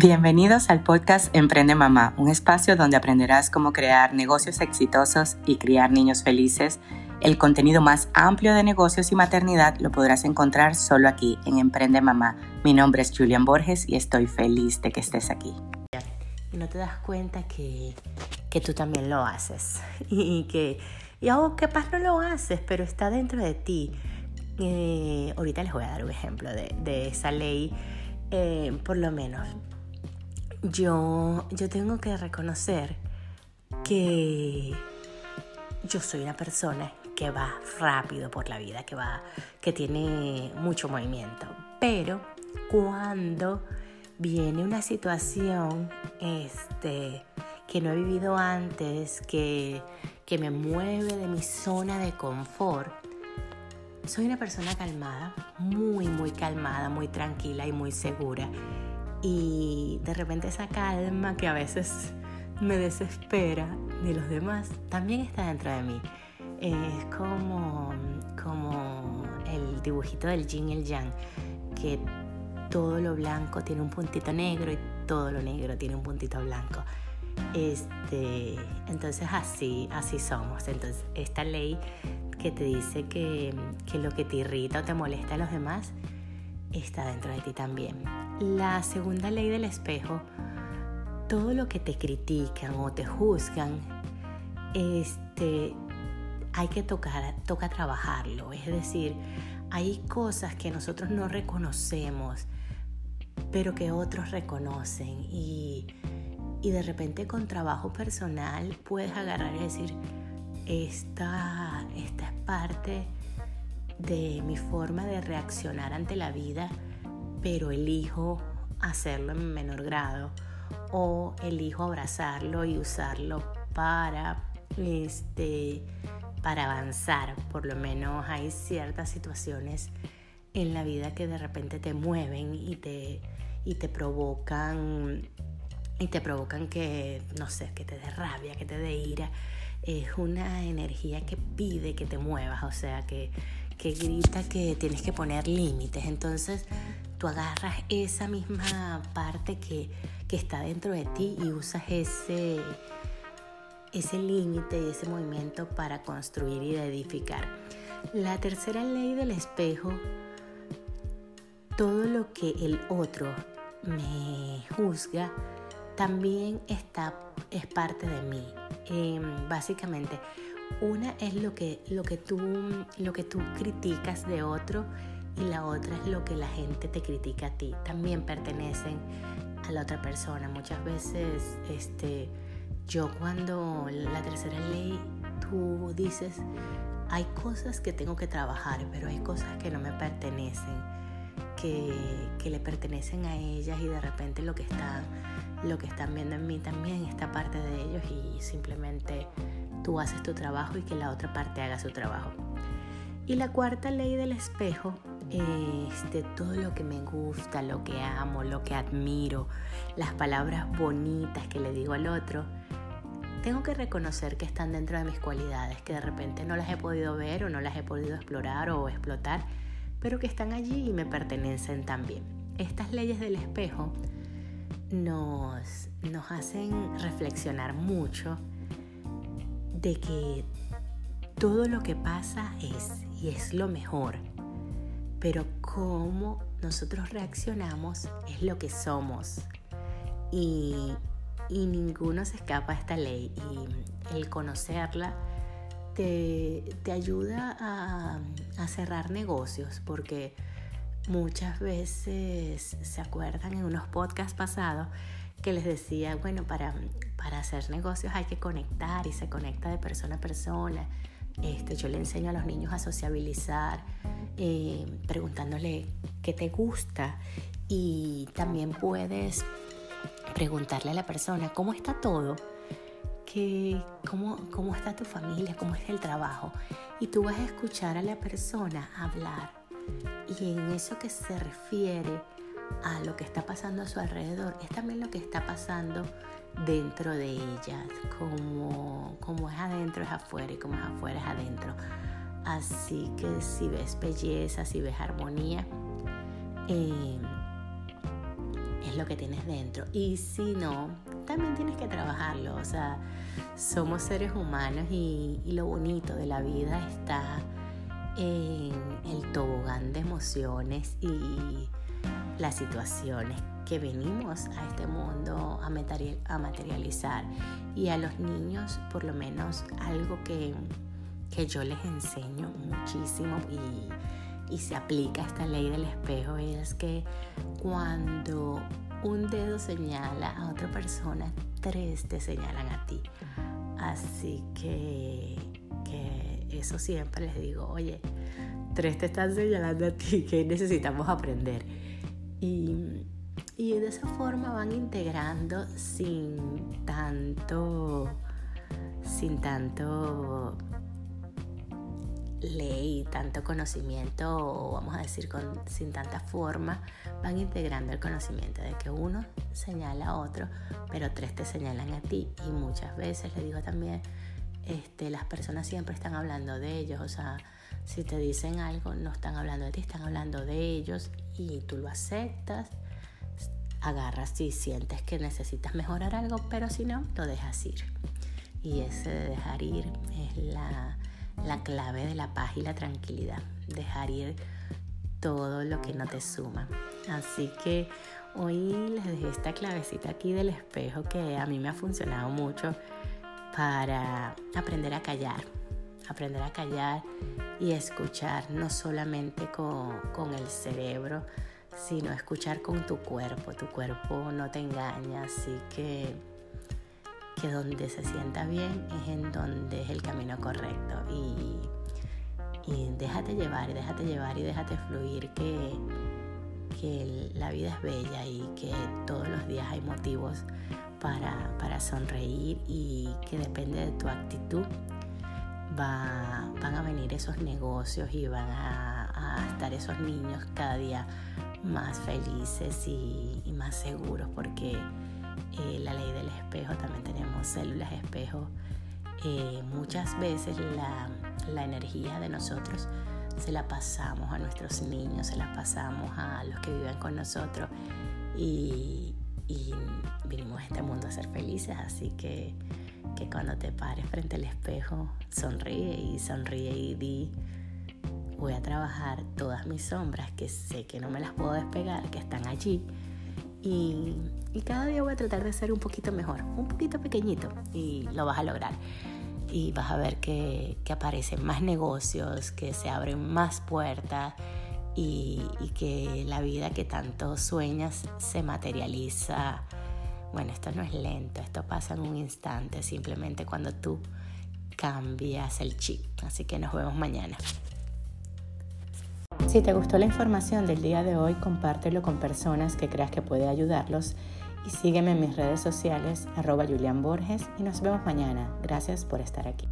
Bienvenidos al podcast Emprende Mamá, un espacio donde aprenderás cómo crear negocios exitosos y criar niños felices. El contenido más amplio de negocios y maternidad lo podrás encontrar solo aquí en Emprende Mamá. Mi nombre es Julian Borges y estoy feliz de que estés aquí. Y no te das cuenta que, que tú también lo haces y que, y oh, capaz no lo haces, pero está dentro de ti. Eh, ahorita les voy a dar un ejemplo de, de esa ley, eh, por lo menos yo, yo tengo que reconocer que yo soy una persona que va rápido por la vida, que va, que tiene mucho movimiento. Pero cuando viene una situación este, que no he vivido antes, que, que me mueve de mi zona de confort, soy una persona calmada, muy, muy calmada, muy tranquila y muy segura y de repente esa calma que a veces me desespera de los demás también está dentro de mí. Es como, como el dibujito del yin y el yang, que todo lo blanco tiene un puntito negro y todo lo negro tiene un puntito blanco. Este, entonces así, así somos. Entonces esta ley que te dice que, que lo que te irrita o te molesta a los demás está dentro de ti también. La segunda ley del espejo, todo lo que te critican o te juzgan, este, hay que tocar, toca trabajarlo. Es decir, hay cosas que nosotros no reconocemos, pero que otros reconocen. Y, y de repente con trabajo personal puedes agarrar y decir, esta, esta es parte de mi forma de reaccionar ante la vida, pero elijo hacerlo en menor grado o elijo abrazarlo y usarlo para este para avanzar. Por lo menos hay ciertas situaciones en la vida que de repente te mueven y te y te provocan y te provocan que no sé, que te dé rabia, que te dé ira. Es una energía que pide que te muevas, o sea, que que grita que tienes que poner límites. Entonces tú agarras esa misma parte que, está dentro de ti y usas ese, ese límite y ese movimiento para construir y edificar. La tercera ley del espejo, todo lo que el otro me juzga, también está, es parte de mí. Em, básicamente, una es lo que, lo, que tú, lo que tú criticas de otro y la otra es lo que la gente te critica a ti. También pertenecen a la otra persona. Muchas veces este, yo cuando la tercera ley, tú dices, hay cosas que tengo que trabajar, pero hay cosas que no me pertenecen, que, que le pertenecen a ellas y de repente lo que, está, lo que están viendo en mí también está parte de ellos y simplemente tú haces tu trabajo y que la otra parte haga su trabajo. Y la cuarta ley del espejo es de todo lo que me gusta, lo que amo, lo que admiro, las palabras bonitas que le digo al otro. Tengo que reconocer que están dentro de mis cualidades, que de repente no las he podido ver o no las he podido explorar o explotar, pero que están allí y me pertenecen también. Estas leyes del espejo nos, nos hacen reflexionar mucho de que todo lo que pasa es y es lo mejor, pero cómo nosotros reaccionamos es lo que somos. Y, ninguno se escapa a esta ley y el conocerla te, ayuda a, a cerrar negocios porque muchas veces se acuerdan en unos podcasts pasados que les decía, bueno, para, para hacer negocios hay que conectar y se conecta de persona a persona. Este, yo le enseño a los niños a sociabilizar, eh, preguntándole qué te gusta y también puedes preguntarle a la persona cómo está todo, que, cómo, cómo está tu familia, cómo es el trabajo. Y tú vas a escuchar a la persona hablar. Y en eso que se refiere a lo que está pasando a su alrededor, es también lo que está pasando dentro de ella, como, como es adentro es afuera y como es afuera es adentro. Así que si ves belleza, si ves armonía, eh, es lo que tienes dentro. Y si no, también tienes que trabajarlo. O sea, somos seres humanos y, y lo bonito de la vida está en el tobogán de emociones y las situaciones que venimos a este mundo a, materializar y a los niños por lo menos algo que, que yo les enseño muchísimo y, y se aplica esta ley del espejo es que cuando un dedo señala a otra persona, tres te señalan a ti. Así que, que eso siempre les digo, oye, tres te están señalando a ti, que necesitamos aprender. Y y de esa forma van integrando sin tanto, sin tanto ley, tanto conocimiento, o vamos a decir con, sin tanta forma, van integrando el conocimiento de que uno señala a otro, pero tres te señalan a ti. Y muchas veces, le digo también, este, las personas siempre están hablando de ellos, o sea, si te dicen algo, no están hablando de ti, están hablando de ellos y tú lo aceptas agarras si sientes que necesitas mejorar algo, pero si no, lo dejas ir. Y ese de dejar ir es la, clave de la paz y la tranquilidad. Dejar ir todo lo que no te suma. Así que hoy les dejé esta clavecita aquí del espejo que a mí me ha funcionado mucho para aprender a callar. Aprender a callar y escuchar, no solamente con, el cerebro, sino escuchar con tu cuerpo. Tu cuerpo no te engaña, así que, que donde se sienta bien es en donde es el camino correcto. Y, y déjate llevar, déjate llevar y déjate fluir que, que la vida es bella y que todos los días hay motivos para, para sonreír y que depende de tu actitud va, van a venir esos negocios y van a, a estar esos niños cada día más felices y, más seguros porque eh, la ley del espejo también tenemos células espejo. Eh, muchas veces la, la energía de nosotros se la pasamos a nuestros niños, se la pasamos a los que viven con nosotros y, y vinimos a este mundo a ser felices, así que, que cuando te pares frente al espejo, sonríe y sonríe y di voy a trabajar todas mis sombras que sé que no me las puedo despegar, que están allí. Y, cada día voy a tratar de ser un poquito mejor, un poquito pequeñito y lo vas a lograr. Y vas a ver que, aparecen más negocios, que se abren más puertas y, y que la vida que tanto sueñas se materializa. Bueno, esto no es lento, esto pasa en un instante, simplemente cuando tú cambias el chip. Así que nos vemos mañana. Si te gustó la información del día de hoy, compártelo con personas que creas que puede ayudarlos y sígueme en mis redes sociales arroba Julian Borges y nos vemos mañana. Gracias por estar aquí.